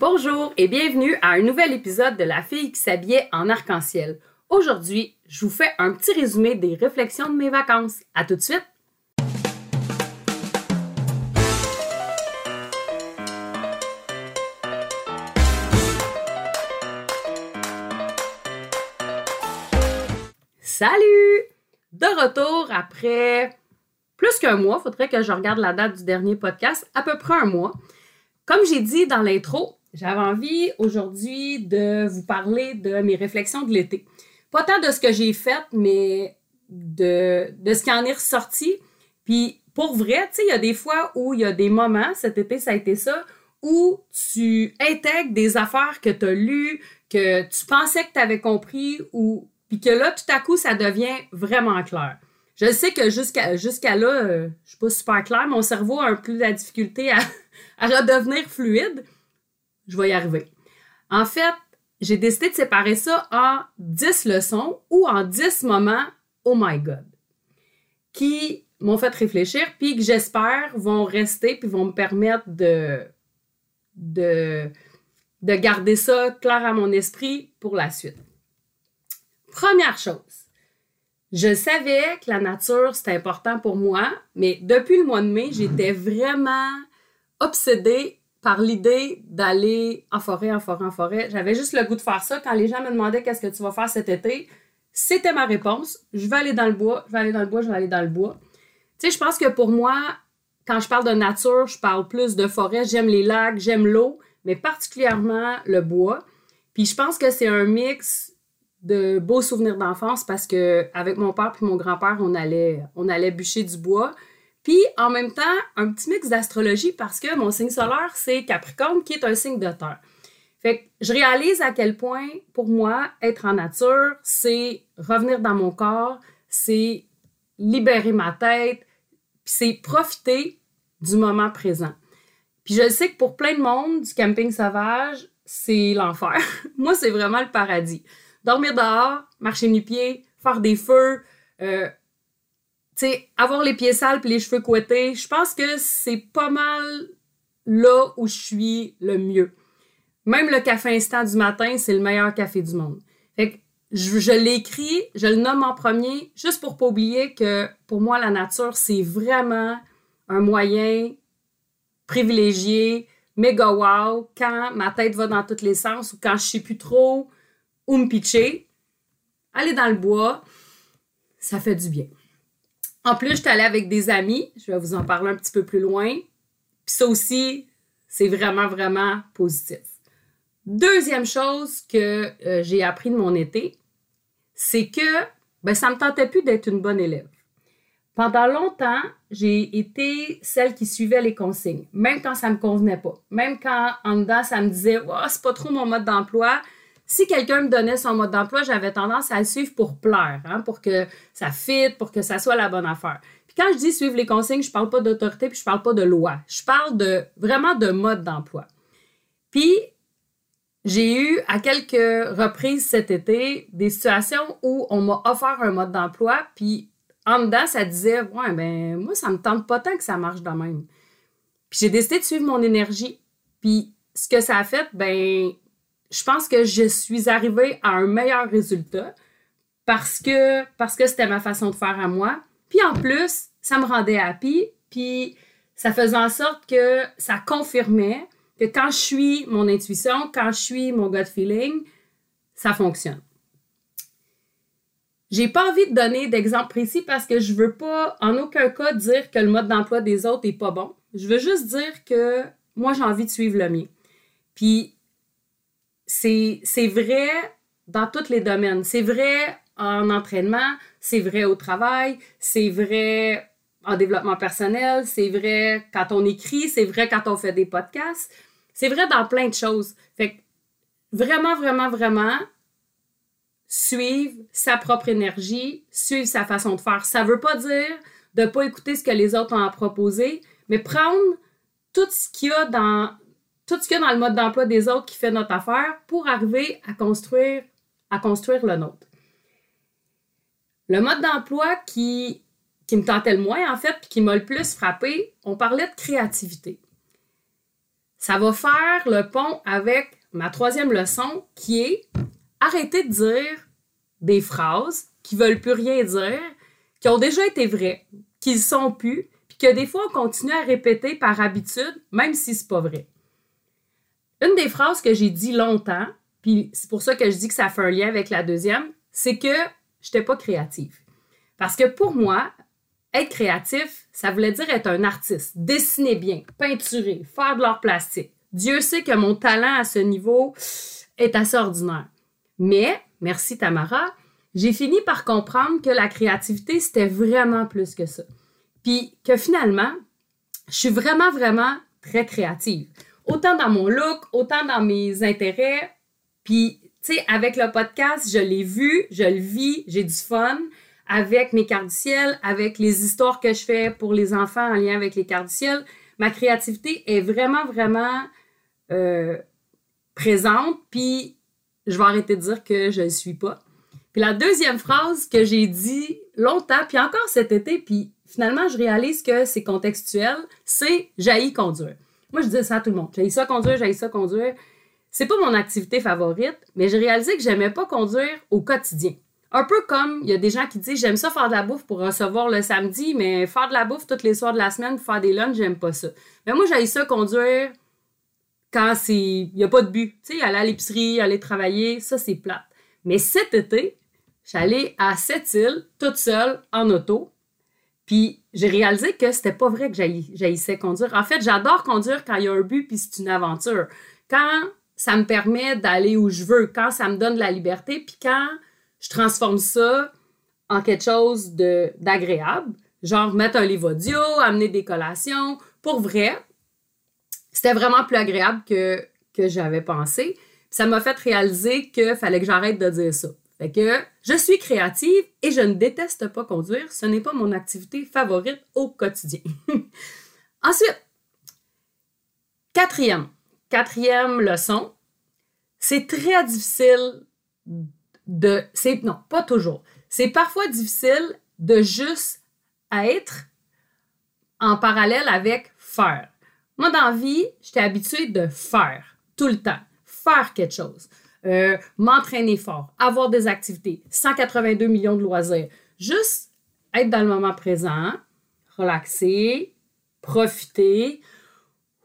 Bonjour et bienvenue à un nouvel épisode de La fille qui s'habillait en arc-en-ciel. Aujourd'hui, je vous fais un petit résumé des réflexions de mes vacances. À tout de suite! Salut! De retour après plus qu'un mois, faudrait que je regarde la date du dernier podcast, à peu près un mois. Comme j'ai dit dans l'intro, j'avais envie aujourd'hui de vous parler de mes réflexions de l'été. Pas tant de ce que j'ai fait, mais de, de ce qui en est ressorti. Puis pour vrai, tu sais, il y a des fois où il y a des moments, cet été ça a été ça, où tu intègres des affaires que tu as lues, que tu pensais que tu avais compris, ou puis que là, tout à coup, ça devient vraiment clair. Je sais que jusqu'à jusqu'à là, euh, je suis pas super clair, mon cerveau a un peu la difficulté à, à redevenir fluide je vais y arriver. En fait, j'ai décidé de séparer ça en 10 leçons ou en 10 moments, oh my God, qui m'ont fait réfléchir, puis que j'espère vont rester, puis vont me permettre de, de, de garder ça clair à mon esprit pour la suite. Première chose, je savais que la nature, c'était important pour moi, mais depuis le mois de mai, j'étais vraiment obsédée par l'idée d'aller en forêt, en forêt, en forêt. J'avais juste le goût de faire ça. Quand les gens me demandaient qu'est-ce que tu vas faire cet été, c'était ma réponse. Je vais aller dans le bois, je vais aller dans le bois, je vais aller dans le bois. Tu sais, je pense que pour moi, quand je parle de nature, je parle plus de forêt. J'aime les lacs, j'aime l'eau, mais particulièrement le bois. Puis je pense que c'est un mix de beaux souvenirs d'enfance parce que avec mon père et mon grand-père, on allait, on allait bûcher du bois. Puis en même temps, un petit mix d'astrologie parce que mon signe solaire, c'est Capricorne, qui est un signe de terre. Fait que je réalise à quel point, pour moi, être en nature, c'est revenir dans mon corps, c'est libérer ma tête, c'est profiter du moment présent. Puis je sais que pour plein de monde, du camping sauvage, c'est l'enfer. moi, c'est vraiment le paradis. Dormir dehors, marcher nu-pieds, faire des feux, euh, sais, avoir les pieds sales et les cheveux couettés, je pense que c'est pas mal là où je suis le mieux. Même le café instant du matin, c'est le meilleur café du monde. Je l'écris, je le nomme en premier, juste pour pas oublier que pour moi, la nature, c'est vraiment un moyen privilégié, méga wow, quand ma tête va dans tous les sens ou quand je sais plus trop où me pitcher. Aller dans le bois, ça fait du bien. En plus, je suis allée avec des amis. Je vais vous en parler un petit peu plus loin. Puis ça aussi, c'est vraiment, vraiment positif. Deuxième chose que euh, j'ai appris de mon été, c'est que ben, ça ne me tentait plus d'être une bonne élève. Pendant longtemps, j'ai été celle qui suivait les consignes, même quand ça ne me convenait pas. Même quand en dedans, ça me disait oh, c'est pas trop mon mode d'emploi si quelqu'un me donnait son mode d'emploi, j'avais tendance à le suivre pour plaire, hein, pour que ça fitte, pour que ça soit la bonne affaire. Puis quand je dis suivre les consignes, je parle pas d'autorité, puis je parle pas de loi. Je parle de vraiment de mode d'emploi. Puis j'ai eu à quelques reprises cet été des situations où on m'a offert un mode d'emploi, puis en dedans, ça disait Ouais, ben moi, ça me tente pas tant que ça marche de même. Puis j'ai décidé de suivre mon énergie. Puis ce que ça a fait, ben je pense que je suis arrivée à un meilleur résultat parce que parce que c'était ma façon de faire à moi. Puis en plus, ça me rendait happy, puis ça faisait en sorte que ça confirmait que quand je suis mon intuition, quand je suis mon gut feeling, ça fonctionne. J'ai pas envie de donner d'exemple précis parce que je veux pas en aucun cas dire que le mode d'emploi des autres est pas bon. Je veux juste dire que moi j'ai envie de suivre le mien. Puis c'est vrai dans tous les domaines. C'est vrai en entraînement, c'est vrai au travail, c'est vrai en développement personnel, c'est vrai quand on écrit, c'est vrai quand on fait des podcasts, c'est vrai dans plein de choses. Fait que vraiment, vraiment, vraiment, suivre sa propre énergie, suivre sa façon de faire. Ça veut pas dire de pas écouter ce que les autres ont à proposer, mais prendre tout ce qu'il y a dans, tout ce qu'il y a dans le mode d'emploi des autres qui fait notre affaire pour arriver à construire, à construire le nôtre. Le mode d'emploi qui, me tentait le moins, en fait, puis qui m'a le plus frappé, on parlait de créativité. ça va faire le pont avec ma troisième leçon qui est arrêter de dire des phrases qui veulent plus rien dire, qui ont déjà été vraies, qui ne sont plus, puis que des fois on continue à répéter par habitude, même si c'est pas vrai. Une des phrases que j'ai dit longtemps, puis c'est pour ça que je dis que ça fait un lien avec la deuxième, c'est que je n'étais pas créative. Parce que pour moi, être créatif, ça voulait dire être un artiste, dessiner bien, peinturer, faire de l'art plastique. Dieu sait que mon talent à ce niveau est assez ordinaire. Mais, merci Tamara, j'ai fini par comprendre que la créativité, c'était vraiment plus que ça. Puis que finalement, je suis vraiment, vraiment très créative. Autant dans mon look, autant dans mes intérêts. Puis, tu sais, avec le podcast, je l'ai vu, je le vis, j'ai du fun avec mes cartes du ciel, avec les histoires que je fais pour les enfants en lien avec les cartes du ciel. Ma créativité est vraiment, vraiment euh, présente. Puis, je vais arrêter de dire que je ne suis pas. Puis la deuxième phrase que j'ai dit longtemps, puis encore cet été, puis finalement, je réalise que c'est contextuel, c'est jaillit conduire. Moi, je dis ça à tout le monde. J'ai ça conduire, j'ai ça conduire. C'est pas mon activité favorite, mais j'ai réalisé que j'aimais pas conduire au quotidien. Un peu comme il y a des gens qui disent j'aime ça faire de la bouffe pour recevoir le samedi, mais faire de la bouffe tous les soirs de la semaine, faire des lunchs, j'aime pas ça. Mais moi, j'ai ça conduire quand c'est il y a pas de but. Tu sais, aller à l'épicerie, aller travailler, ça c'est plate. Mais cet été, J'allais à cette île, toute seule, en auto. Puis j'ai réalisé que c'était pas vrai que j'haïssais conduire. En fait, j'adore conduire quand il y a un but puis c'est une aventure. Quand ça me permet d'aller où je veux, quand ça me donne de la liberté, puis quand je transforme ça en quelque chose d'agréable, genre mettre un livre audio, amener des collations, pour vrai, c'était vraiment plus agréable que, que j'avais pensé. ça m'a fait réaliser qu'il fallait que j'arrête de dire ça. Fait que je suis créative et je ne déteste pas conduire. Ce n'est pas mon activité favorite au quotidien. Ensuite, quatrième, quatrième leçon, c'est très difficile de. C'est, non, pas toujours. C'est parfois difficile de juste être en parallèle avec faire. Moi, dans la vie, j'étais habituée de faire tout le temps, faire quelque chose. Euh, m'entraîner fort, avoir des activités, 182 millions de loisirs. Juste être dans le moment présent, relaxer, profiter.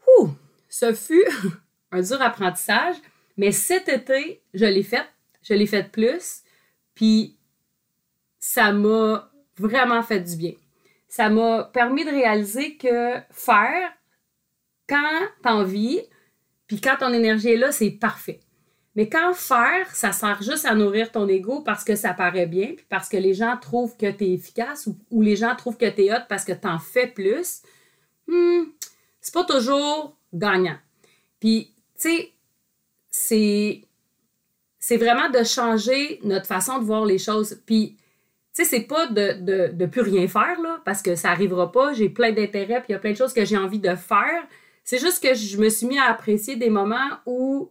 Ouh, ce fut un dur apprentissage, mais cet été, je l'ai fait. Je l'ai fait plus, puis ça m'a vraiment fait du bien. Ça m'a permis de réaliser que faire quand t'as envie, puis quand ton énergie est là, c'est parfait. Mais quand faire, ça sert juste à nourrir ton ego parce que ça paraît bien, puis parce que les gens trouvent que tu es efficace ou, les gens trouvent que tu es hot parce que tu en fais plus, hmm, c'est pas toujours gagnant. Puis, tu sais, c'est, vraiment de changer notre façon de voir les choses. Puis, tu sais, c'est pas de, de, de, plus rien faire, là, parce que ça arrivera pas. J'ai plein d'intérêts, puis il y a plein de choses que j'ai envie de faire. C'est juste que je me suis mis à apprécier des moments où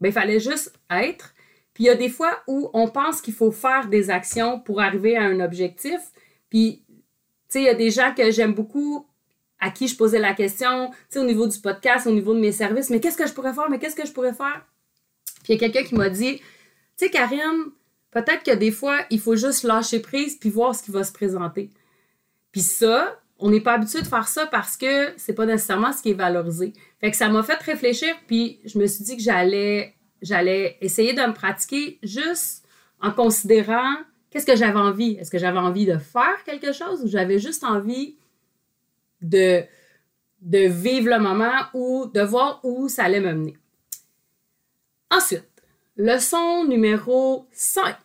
ben, il fallait juste être. Puis il y a des fois où on pense qu'il faut faire des actions pour arriver à un objectif. Puis, tu sais, il y a des gens que j'aime beaucoup à qui je posais la question, tu sais, au niveau du podcast, au niveau de mes services, mais qu'est-ce que je pourrais faire, mais qu'est-ce que je pourrais faire? Puis il y a quelqu'un qui m'a dit, tu sais, Karine, peut-être que des fois, il faut juste lâcher prise puis voir ce qui va se présenter. Puis ça, on n'est pas habitué de faire ça parce que c'est pas nécessairement ce qui est valorisé. Fait que ça m'a fait réfléchir, puis je me suis dit que j'allais, j'allais essayer de me pratiquer juste en considérant qu'est-ce que j'avais envie. Est-ce que j'avais envie de faire quelque chose ou j'avais juste envie de, de vivre le moment ou de voir où ça allait me mener. Ensuite, leçon numéro 5.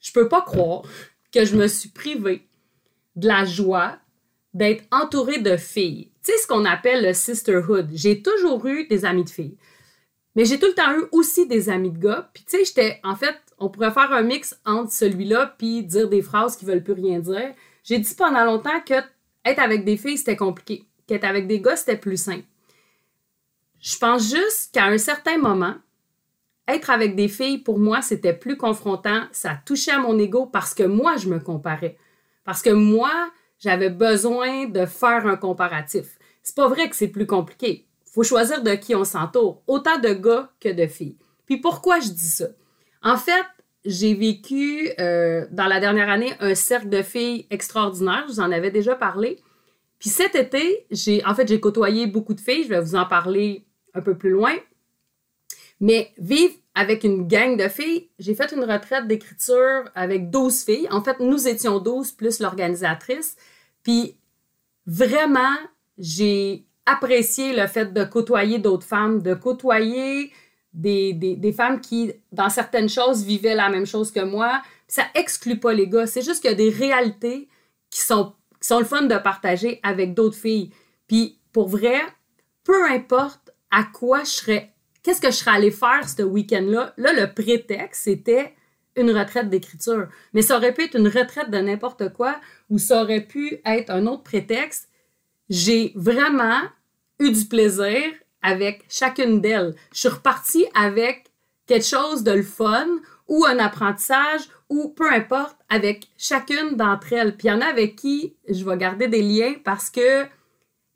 Je peux pas croire que je me suis privée de la joie d'être entourée de filles. Tu sais, ce qu'on appelle le sisterhood. J'ai toujours eu des amis de filles. Mais j'ai tout le temps eu aussi des amis de gars. Puis tu sais, j'étais, en fait, on pourrait faire un mix entre celui-là puis dire des phrases qui veulent plus rien dire. J'ai dit pendant longtemps que être avec des filles, c'était compliqué. Qu'être avec des gars, c'était plus simple. Je pense juste qu'à un certain moment, être avec des filles, pour moi, c'était plus confrontant. Ça touchait à mon ego parce que moi, je me comparais. Parce que moi, j'avais besoin de faire un comparatif. C'est pas vrai que c'est plus compliqué. faut choisir de qui on s'entoure, autant de gars que de filles. Puis pourquoi je dis ça? En fait, j'ai vécu euh, dans la dernière année un cercle de filles extraordinaire, je vous en avais déjà parlé. Puis cet été, j'ai en fait j'ai côtoyé beaucoup de filles, je vais vous en parler un peu plus loin. Mais vivre avec une gang de filles, j'ai fait une retraite d'écriture avec 12 filles. En fait, nous étions 12 plus l'organisatrice. Puis vraiment, j'ai apprécié le fait de côtoyer d'autres femmes, de côtoyer des, des, femmes qui, dans certaines choses, vivaient la même chose que moi. Ça exclut pas les gars. C'est juste qu'il y a des réalités qui sont, qui sont le fun de partager avec d'autres filles. Puis, pour vrai, peu importe à quoi je serais, qu'est-ce que je serais allée faire ce week-end-là, là, le prétexte, c'était une retraite d'écriture. Mais ça aurait pu être une retraite de n'importe quoi ou ça aurait pu être un autre prétexte. J'ai vraiment eu du plaisir avec chacune d'elles. Je suis repartie avec quelque chose de le fun ou un apprentissage ou peu importe avec chacune d'entre elles. Puis il y en a avec qui je vais garder des liens parce que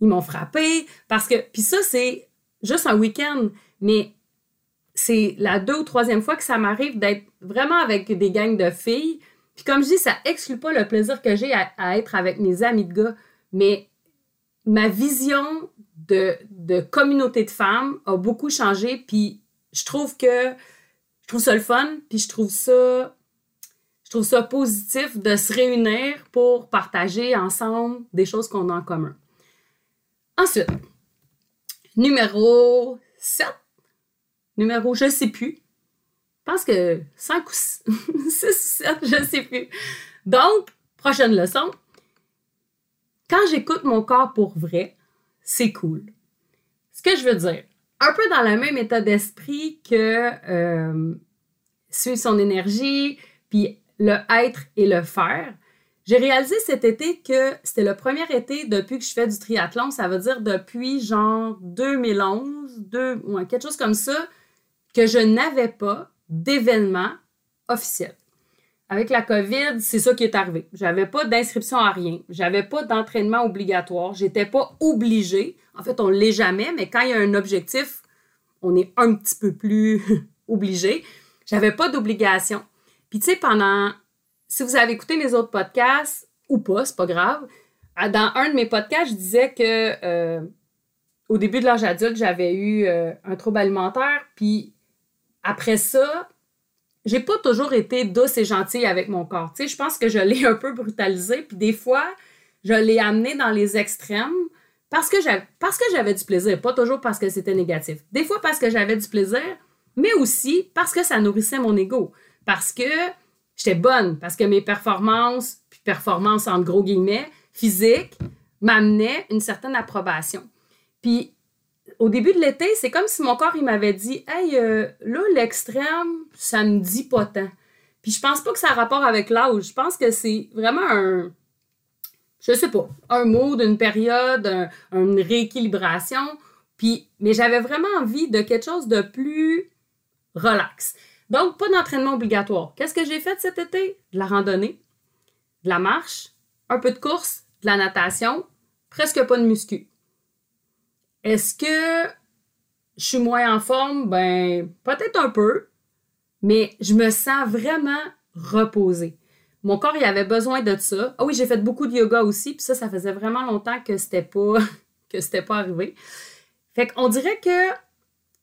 ils m'ont frappé, parce que puis ça c'est juste un week-end, mais c'est la deux ou troisième fois que ça m'arrive d'être vraiment avec des gangs de filles. Puis comme je dis, ça exclut pas le plaisir que j'ai à, être avec mes amis de gars, mais ma vision de, de communauté de femmes a beaucoup changé, puis je trouve que je trouve ça le fun, puis je trouve ça je trouve ça positif de se réunir pour partager ensemble des choses qu'on a en commun. Ensuite, numéro 7. Numéro, je sais plus. Je pense que 5 ou 6 ou 7, je sais plus. Donc, prochaine leçon. Quand j'écoute mon corps pour vrai, c'est cool. Ce que je veux dire, un peu dans le même état d'esprit que euh, suivre son énergie, puis le être et le faire. J'ai réalisé cet été que c'était le premier été depuis que je fais du triathlon, ça veut dire depuis genre 2011, deux, quelque chose comme ça, que je n'avais pas d'événement officiel avec la COVID, c'est ça qui est arrivé. J'avais pas d'inscription à rien. J'avais pas d'entraînement obligatoire. J'étais pas obligée. En fait, on l'est jamais, mais quand il y a un objectif, on est un petit peu plus obligé. J'avais pas d'obligation. Puis tu sais, pendant, si vous avez écouté mes autres podcasts ou pas, c'est pas grave. Dans un de mes podcasts, je disais que euh, au début de l'âge adulte, j'avais eu euh, un trouble alimentaire. Puis après ça, j'ai pas toujours été douce et gentille avec mon corps. Je pense que je l'ai un peu brutalisé, puis des fois, je l'ai amené dans les extrêmes parce que j'avais parce du plaisir, pas toujours parce que c'était négatif. Des fois parce que j'avais du plaisir, mais aussi parce que ça nourrissait mon ego, parce que j'étais bonne, parce que mes performances, puis performances entre gros guillemets, physiques, m'amenaient une certaine approbation. Puis au début de l'été, c'est comme si mon corps m'avait dit Hey, euh, là, l'extrême, ça me dit pas tant. Puis je pense pas que ça a rapport avec l'âge. Je pense que c'est vraiment un. Je sais pas, un mot d'une période, une rééquilibration. Puis, mais j'avais vraiment envie de quelque chose de plus relax. Donc, pas d'entraînement obligatoire. Qu'est-ce que j'ai fait cet été? De la randonnée, de la marche, un peu de course, de la natation, presque pas de muscu. Est-ce que je suis moins en forme? Ben, peut-être un peu, mais je me sens vraiment reposée. Mon corps, il avait besoin de ça. Ah oui, j'ai fait beaucoup de yoga aussi, puis ça, ça faisait vraiment longtemps que c'était pas, que c'était pas arrivé. Fait qu'on dirait que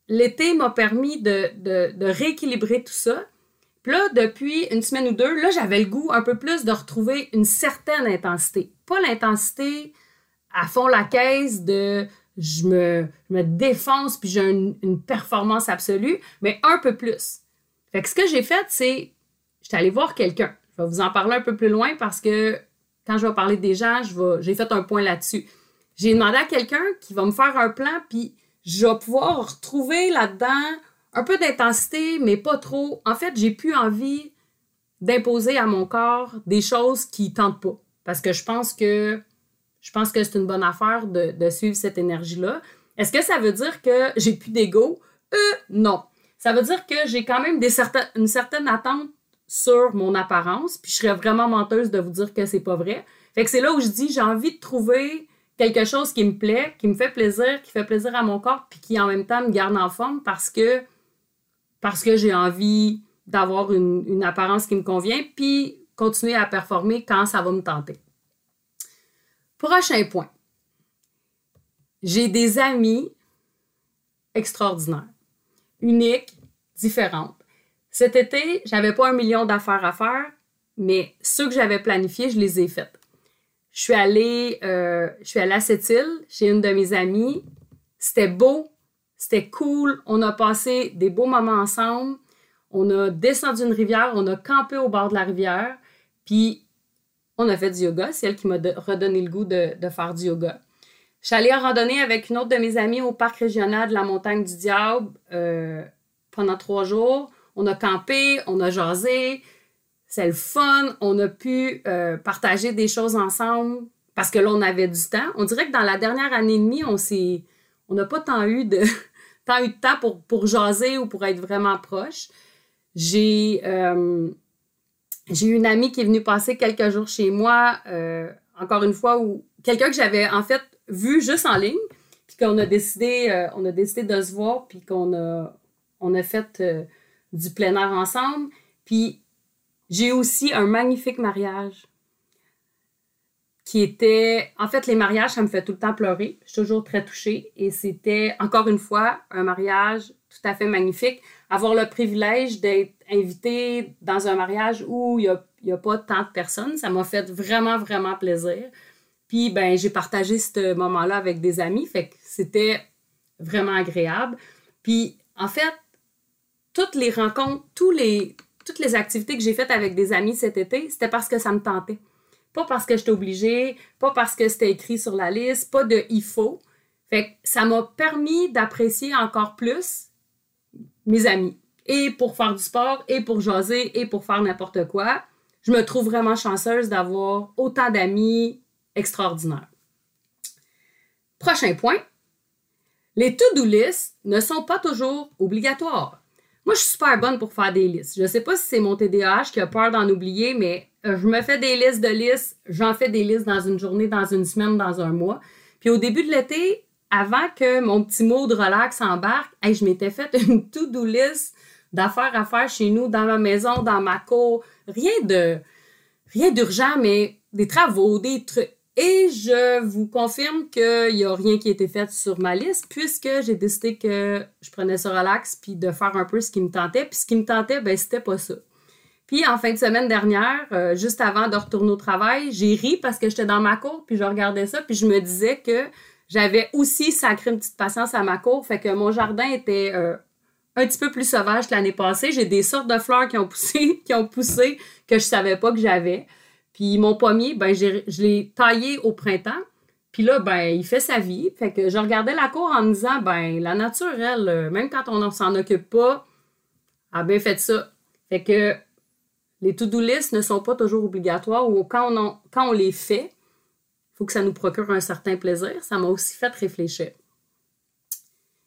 l'été m'a permis de, de, de, rééquilibrer tout ça. Puis là, depuis une semaine ou deux, là, j'avais le goût un peu plus de retrouver une certaine intensité. Pas l'intensité à fond la caisse de je me, défonce puis j'ai une, performance absolue, mais un peu plus. Fait que ce que j'ai fait, c'est, j'étais allée voir quelqu'un. Je vais vous en parler un peu plus loin parce que quand je vais parler des gens, j'ai fait un point là-dessus. J'ai demandé à quelqu'un qui va me faire un plan, puis je vais pouvoir retrouver là-dedans un peu d'intensité, mais pas trop. En fait, j'ai plus envie d'imposer à mon corps des choses qui ne tentent pas. Parce que je pense que je pense que c'est une bonne affaire de, suivre cette énergie-là. Est-ce que ça veut dire que j'ai plus d'ego? Euh, non. Ça veut dire que j'ai quand même une certaine attente sur mon apparence, puis je serais vraiment menteuse de vous dire que c'est pas vrai. Fait que c'est là où je dis j'ai envie de trouver quelque chose qui me plaît, qui me fait plaisir, qui fait plaisir à mon corps, puis qui en même temps me garde en forme parce que, parce que j'ai envie d'avoir une, une, apparence qui me convient, puis continuer à performer quand ça va me tenter. Prochain point. J'ai des amis extraordinaires, uniques, différentes. Cet été, j'avais pas un million d'affaires à faire, mais ceux que j'avais planifiés, je les ai faites. Je suis allée, euh, je suis allée à cette île chez une de mes amies. C'était beau, c'était cool. On a passé des beaux moments ensemble. On a descendu une rivière, on a campé au bord de la rivière, puis on a fait du yoga. C'est elle qui m'a redonné le goût de, faire du yoga. Je suis allée en randonnée avec une autre de mes amies au parc régional de la Montagne du Diable euh, pendant trois jours. On a campé, on a jasé, c'est le fun. On a pu euh, partager des choses ensemble parce que là, on avait du temps. On dirait que dans la dernière année et demie, on s'est. On n'a pas tant eu de temps pour, pour jaser ou pour être vraiment proche. J'ai euh, j'ai une amie qui est venue passer quelques jours chez moi, euh, encore une fois, où quelqu'un que j'avais en fait vu juste en ligne, puis qu'on a décidé, on a décidé de se voir, puis qu'on a, on a fait du plein air ensemble. Puis j'ai aussi un magnifique mariage qui était... En fait, les mariages, ça me fait tout le temps pleurer. Je suis toujours très touchée. Et c'était, encore une fois, un mariage tout à fait magnifique. Avoir le privilège d'être invitée dans un mariage où il n'y a, a, pas tant de personnes, ça m'a fait vraiment, vraiment plaisir. Puis, ben, j'ai partagé ce moment-là avec des amis. Fait que c'était vraiment agréable. Puis, en fait, toutes les rencontres, tous les, toutes les activités que j'ai faites avec des amis cet été, c'était parce que ça me tentait. Pas parce que j'étais obligée, pas parce que c'était écrit sur la liste, pas de il faut. Fait ça m'a permis d'apprécier encore plus mes amis. Et pour faire du sport, et pour jaser, et pour faire n'importe quoi. Je me trouve vraiment chanceuse d'avoir autant d'amis extraordinaires. Prochain point. Les to-do lists ne sont pas toujours obligatoires. Moi, je suis super bonne pour faire des listes. Je sais pas si c'est mon TDAH qui a peur d'en oublier, mais euh, je me fais des listes de listes. J'en fais des listes dans une journée, dans une semaine, dans un mois. Puis au début de l'été, avant que mon petit mot de relax embarque, je m'étais fait une to-do list d'affaires à faire chez nous, dans ma maison, dans ma cour. Rien de rien d'urgent, mais des travaux, des trucs. Et je vous confirme qu'il n'y a rien qui a été fait sur ma liste puisque j'ai décidé que je prenais ce relax puis de faire un peu ce qui me tentait. Puis ce qui me tentait, ben c'était pas ça. Puis en fin de semaine dernière, euh, juste avant de retourner au travail, j'ai ri parce que j'étais dans ma cour puis je regardais ça puis je me disais que j'avais aussi sacré une petite patience à ma cour. Fait que mon jardin était euh, un petit peu plus sauvage que l'année passée. J'ai des sortes de fleurs qui ont poussé, qui ont poussé que je savais pas que j'avais. Puis mon pommier, ben, je l'ai taillé au printemps. Puis là, ben, il fait sa vie. Fait que je regardais la cour en me disant, ben, la nature, elle, euh, même quand on ne s'en occupe pas, a bien fait ça. Fait que les to-do lists ne sont pas toujours obligatoires ou quand on, quand on les fait, il faut que ça nous procure un certain plaisir. Ça m'a aussi fait réfléchir.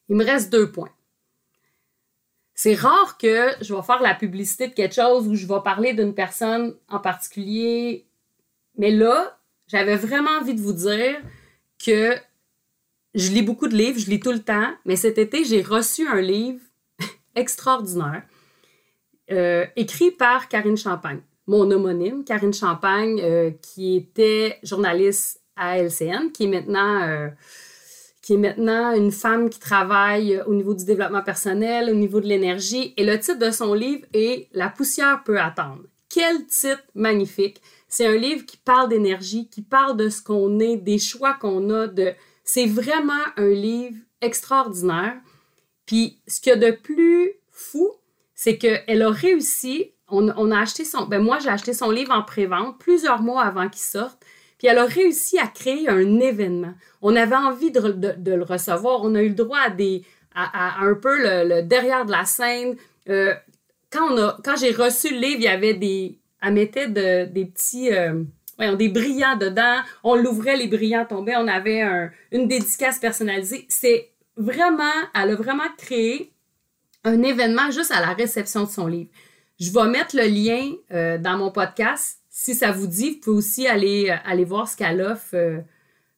Il me reste deux points. C'est rare que je vais faire la publicité de quelque chose ou je vais parler d'une personne en particulier. Mais là, j'avais vraiment envie de vous dire que je lis beaucoup de livres, je lis tout le temps, mais cet été, j'ai reçu un livre extraordinaire euh, écrit par Karine Champagne, mon homonyme, Karine Champagne, euh, qui était journaliste à LCN, qui est maintenant euh, qui est maintenant une femme qui travaille au niveau du développement personnel, au niveau de l'énergie. Et le titre de son livre est La poussière peut attendre. Quel titre magnifique! C'est un livre qui parle d'énergie, qui parle de ce qu'on est, des choix qu'on a. C'est vraiment un livre extraordinaire. Puis ce qu'il y a de plus fou, c'est qu'elle a réussi. On, a acheté son. Ben moi, j'ai acheté son livre en pré-vente plusieurs mois avant qu'il sorte. Elle a réussi à créer un événement. On avait envie de, le recevoir. On a eu le droit à, un peu le, derrière de la scène. Euh, quand j'ai reçu le livre, il y avait des. Elle mettait des petits. Euh, des brillants dedans. On l'ouvrait, les brillants tombaient. On avait une dédicace personnalisée. C'est vraiment. Elle a vraiment créé un événement juste à la réception de son livre. Je vais mettre le lien euh, dans mon podcast si ça vous dit, vous pouvez aussi aller, euh, voir ce qu'elle offre euh,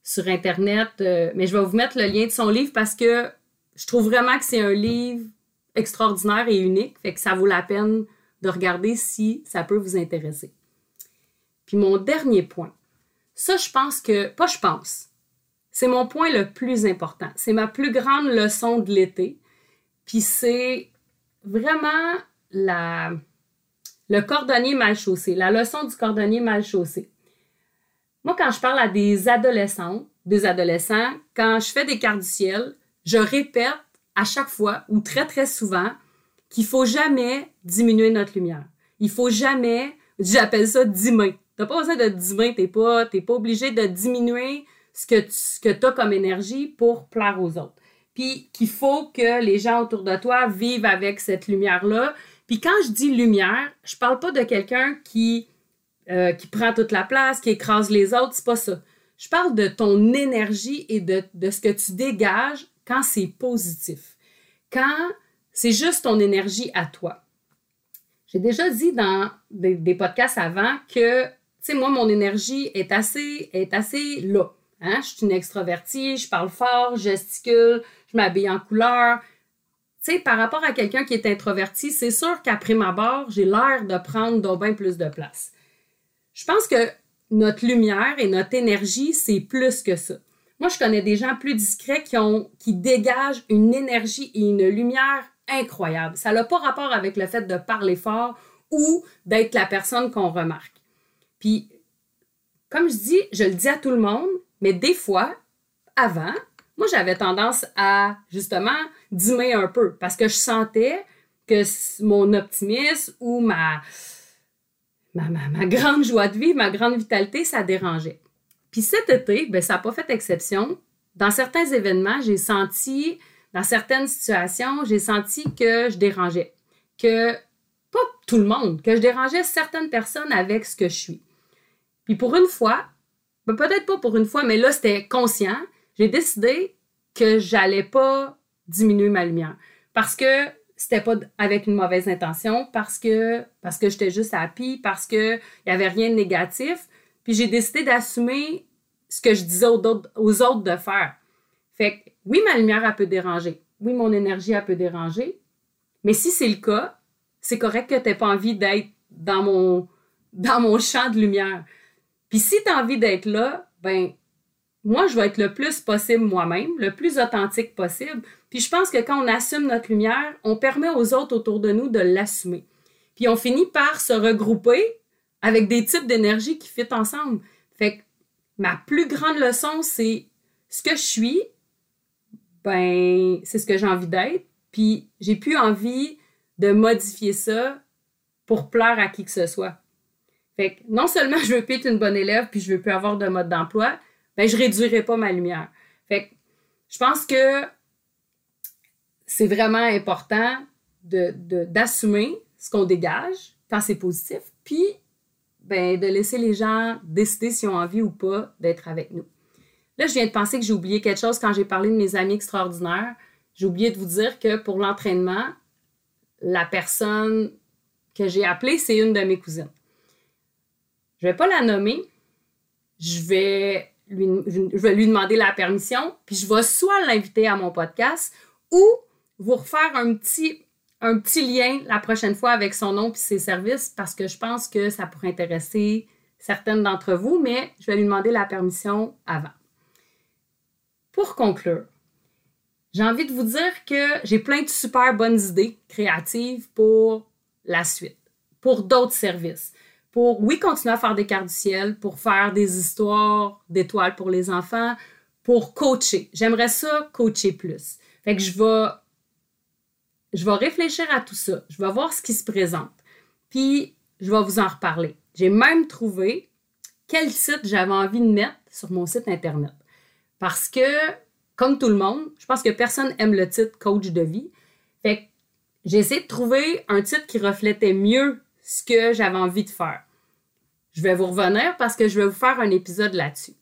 sur Internet. Euh, mais je vais vous mettre le lien de son livre parce que je trouve vraiment que c'est un livre extraordinaire et unique. Fait que ça vaut la peine de regarder si ça peut vous intéresser. Puis mon dernier point, ça, je pense que, pas je pense, c'est mon point le plus important. C'est ma plus grande leçon de l'été. Puis c'est vraiment la, le cordonnier mal chaussé, la leçon du cordonnier mal chaussé. Moi, quand je parle à des adolescents, des adolescents, quand je fais des quarts du ciel, je répète à chaque fois ou très, très souvent qu'il faut jamais diminuer notre lumière. Il faut jamais, j'appelle ça dimer. T'as pas besoin de dimer, t'es pas, t'es pas obligé de diminuer ce que tu as comme énergie pour plaire aux autres. Puis qu'il faut que les gens autour de toi vivent avec cette lumière-là. Puis quand je dis lumière, je parle pas de quelqu'un qui, euh, qui prend toute la place, qui écrase les autres, c'est pas ça. Je parle de ton énergie et de, ce que tu dégages quand c'est positif. Quand c'est juste ton énergie à toi. J'ai déjà dit dans des, podcasts avant que, tu sais, moi, mon énergie est assez, est assez là. Hein? Je suis une extravertie, je parle fort, je gesticule, je m'habille en couleur. Par rapport à quelqu'un qui est introverti, c'est sûr qu'après ma barre, j'ai l'air de prendre bien plus de place. Je pense que notre lumière et notre énergie, c'est plus que ça. Moi, je connais des gens plus discrets qui dégagent une énergie et une lumière incroyable. Ça n'a pas rapport avec le fait de parler fort ou d'être la personne qu'on remarque. Puis, comme je dis, je le dis à tout le monde, mais des fois, avant, moi, j'avais tendance à justement dîmer un peu parce que je sentais que mon optimisme ou ma, ma, ma, grande joie de vivre, ma grande vitalité, ça dérangeait. Puis cet été, ben, ça n'a pas fait exception. Dans certains événements, j'ai senti, dans certaines situations, j'ai senti que je dérangeais. Que, pas tout le monde, que je dérangeais certaines personnes avec ce que je suis. Puis pour une fois, ben, peut-être pas pour une fois, mais là, c'était conscient. J'ai décidé que j'allais pas diminuer ma lumière. Parce que c'était pas avec une mauvaise intention, parce que, parce que j'étais juste happy, parce qu'il n'y avait rien de négatif. Puis j'ai décidé d'assumer ce que je disais aux autres, aux autres de faire. Fait que oui, ma lumière, elle peut déranger. Oui, mon énergie, elle peut déranger. Mais si c'est le cas, c'est correct que tu n'aies pas envie d'être dans mon, dans mon champ de lumière. Puis si tu as envie d'être là, ben moi, je vais être le plus possible moi-même, le plus authentique possible. Puis je pense que quand on assume notre lumière, on permet aux autres autour de nous de l'assumer. Puis on finit par se regrouper avec des types d'énergie qui fit ensemble. Fait que ma plus grande leçon, c'est ce que je suis, ben, c'est ce que j'ai envie d'être. Puis j'ai plus envie de modifier ça pour plaire à qui que ce soit. Fait que non seulement je veux plus être une bonne élève puis je veux plus avoir de mode d'emploi, ben je réduirai pas ma lumière. Fait que je pense que c'est vraiment important d'assumer de, ce qu'on dégage quand c'est positif, puis ben, de laisser les gens décider s'ils ont envie ou pas d'être avec nous. Là, je viens de penser que j'ai oublié quelque chose quand j'ai parlé de mes amis extraordinaires. J'ai oublié de vous dire que pour l'entraînement, la personne que j'ai appelée, c'est une de mes cousines. Je ne vais pas la nommer. Je vais, je vais lui demander la permission, puis je vais soit l'inviter à mon podcast ou vous refaire un petit un petit lien la prochaine fois avec son nom et ses services parce que je pense que ça pourrait intéresser certaines d'entre vous, mais je vais lui demander la permission avant. Pour conclure, j'ai envie de vous dire que j'ai plein de super bonnes idées créatives pour la suite, pour d'autres services, pour, oui, continuer à faire des cartes du ciel, pour faire des histoires d'étoiles pour les enfants, pour coacher. J'aimerais ça coacher plus. Fait que je vais réfléchir à tout ça. Je vais voir ce qui se présente. Puis, je vais vous en reparler. J'ai même trouvé quel site j'avais envie de mettre sur mon site Internet. Parce que, comme tout le monde, je pense que personne aime le titre coach de vie. Fait que j'ai essayé de trouver un titre qui reflétait mieux ce que j'avais envie de faire. Je vais vous revenir parce que je vais vous faire un épisode là-dessus.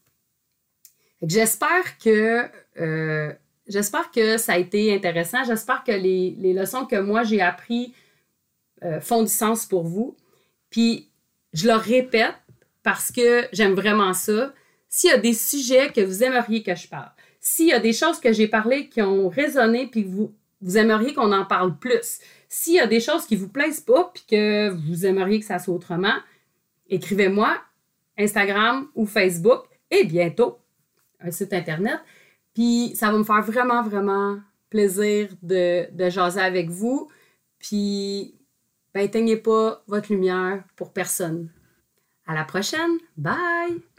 J'espère que euh, J'espère que ça a été intéressant. J'espère que les, leçons que moi j'ai apprises euh, font du sens pour vous. Puis je le répète parce que j'aime vraiment ça. S'il y a des sujets que vous aimeriez que je parle, s'il y a des choses que j'ai parlé qui ont résonné puis que vous, vous aimeriez qu'on en parle plus, s'il y a des choses qui vous plaisent pas puis que vous aimeriez que ça soit autrement, écrivez-moi Instagram ou Facebook et bientôt un site internet. Puis ça va me faire vraiment, vraiment plaisir de, de jaser avec vous. Puis, ben, éteignez pas votre lumière pour personne. À la prochaine. Bye!